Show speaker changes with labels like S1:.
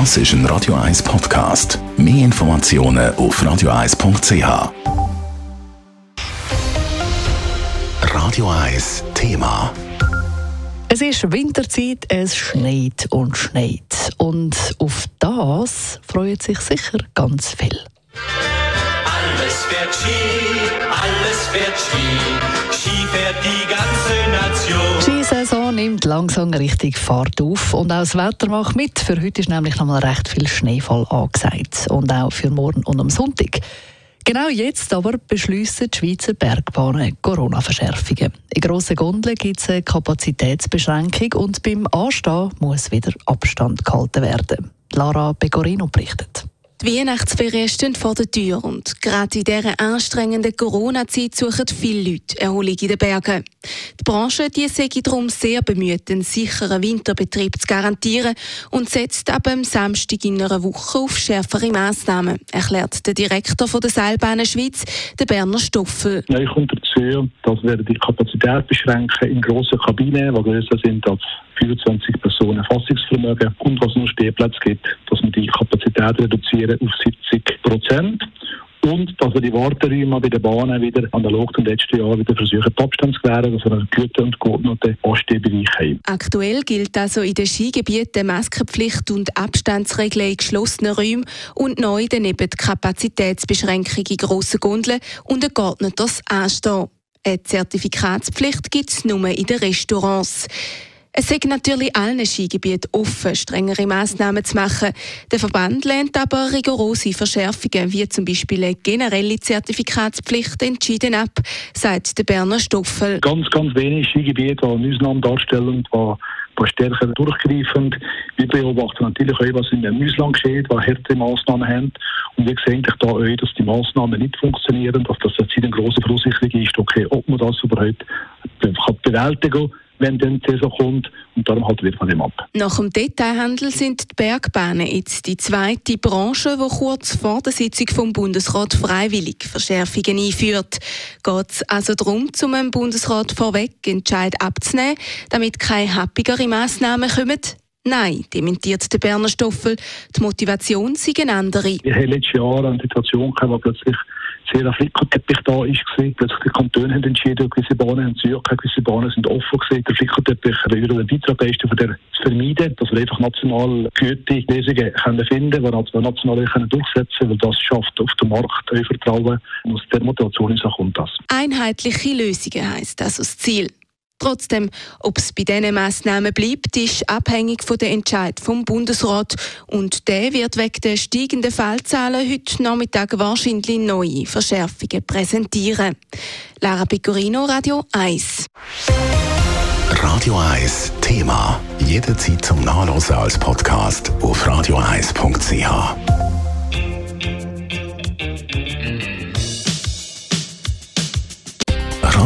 S1: Das ist ein Radio 1 Podcast. Mehr Informationen auf radio1.ch. Radio 1 Thema.
S2: Es ist Winterzeit, es schneit und schneit. Und auf das freut sich sicher ganz viel.
S3: Alles wird Ski, alles wird Ski, Ski fährt die ganze Nation.
S2: Skisaison nimmt langsam richtig Fahrt auf und auch das Wetter macht mit. Für heute ist nämlich noch mal recht viel Schneefall angesagt und auch für morgen und am Sonntag. Genau jetzt aber beschließen die Schweizer Bergbahnen Corona-Verschärfungen. In grossen Gondeln gibt es eine Kapazitätsbeschränkung und beim Anstehen muss wieder Abstand gehalten werden. Lara Pecorino berichtet.
S4: Die Weihnachtsferien stehen vor der Tür und gerade in dieser anstrengenden Corona-Zeit suchen viele Leute Erholung in den Bergen. Die Branche die sei darum sehr bemüht, einen sicheren Winterbetrieb zu garantieren und setzt ab dem Samstag in einer Woche auf schärfere Massnahmen, erklärt der Direktor der Seilbahnen Schweiz, der Berner Stoffel.
S5: Neu kommt dazu, dass wir die Kapazität beschränken in grossen Kabinen, die grösser sind als 24 Personen Fassungsvermögen und was nur Stehplätze gibt, dass wir die Kapazität reduzieren auf 70 Prozent. Und dass wir die Warteräume bei den Bahnen wieder analog zum letzten Jahr wieder versuchen, Abstand zu gewähren, dass wir einen guten und geordneten Anstehbereich haben.
S4: Aktuell gilt also in den Skigebieten Maskenpflicht und Abstandsregeln in geschlossenen Räumen und neu daneben die Kapazitätsbeschränkung in grossen Gondeln und ein geordnetes Anstehen. Eine Zertifikatspflicht gibt es nur in den Restaurants. Es sei natürlich allen Skigebieten offen, strengere Massnahmen zu machen. Der Verband lehnt aber rigorose Verschärfungen, wie zum Beispiel eine generelle Zertifikatspflicht, entschieden ab, sagt der Berner Stoffel.
S5: Ganz, ganz wenige Skigebiete, die eine Ausnahme darstellen, die stärker durchgreifend. Wir beobachten natürlich auch, was in dem Ausland geschieht, was harte Massnahmen haben. Und wir sehen da auch, dass die Massnahmen nicht funktionieren, dass das jetzt eine grosse Verunsicherung ist, okay, ob man das überhaupt bewältigen kann wenn dann die Saison kommt. Und darum halten wir von dem ab.
S4: Nach dem Detailhandel sind die Bergbahnen jetzt die zweite Branche, die kurz vor der Sitzung vom Bundesrat freiwillig Verschärfungen einführt. Geht es also darum, zum Bundesrat vorweg Entscheid abzunehmen, damit keine happigere Massnahmen kommen? Nein, dementiert der Berner Stoffel. Die Motivation sei eine andere.
S5: Wir haben letztes Jahr eine Situation wo plötzlich sehr Flickerteppich da war. Plötzlich die Kantone haben entschieden, gewisse Bahnen haben zu, gewisse Bahnen sind offen gewesen. Der Flickerteppich würde einen Beitrag leisten, um zu vermeiden, dass wir einfach national gute Lösungen können finden können, die national können durchsetzen weil das schafft auf dem Markt Vertrauen. Und aus der Motivation kommt das.
S4: Einheitliche Lösungen heisst das als Ziel. Trotzdem, ob es bei diesen Massnahmen bleibt, ist abhängig von der Entscheid vom Bundesrat. Und der wird wegen der steigenden Fallzahlen heute Nachmittag wahrscheinlich neue Verschärfungen präsentieren. Lara Pecorino, Radio 1.
S1: Radio 1 Thema. Jederzeit zum Nachlesen als Podcast auf radio1.ch.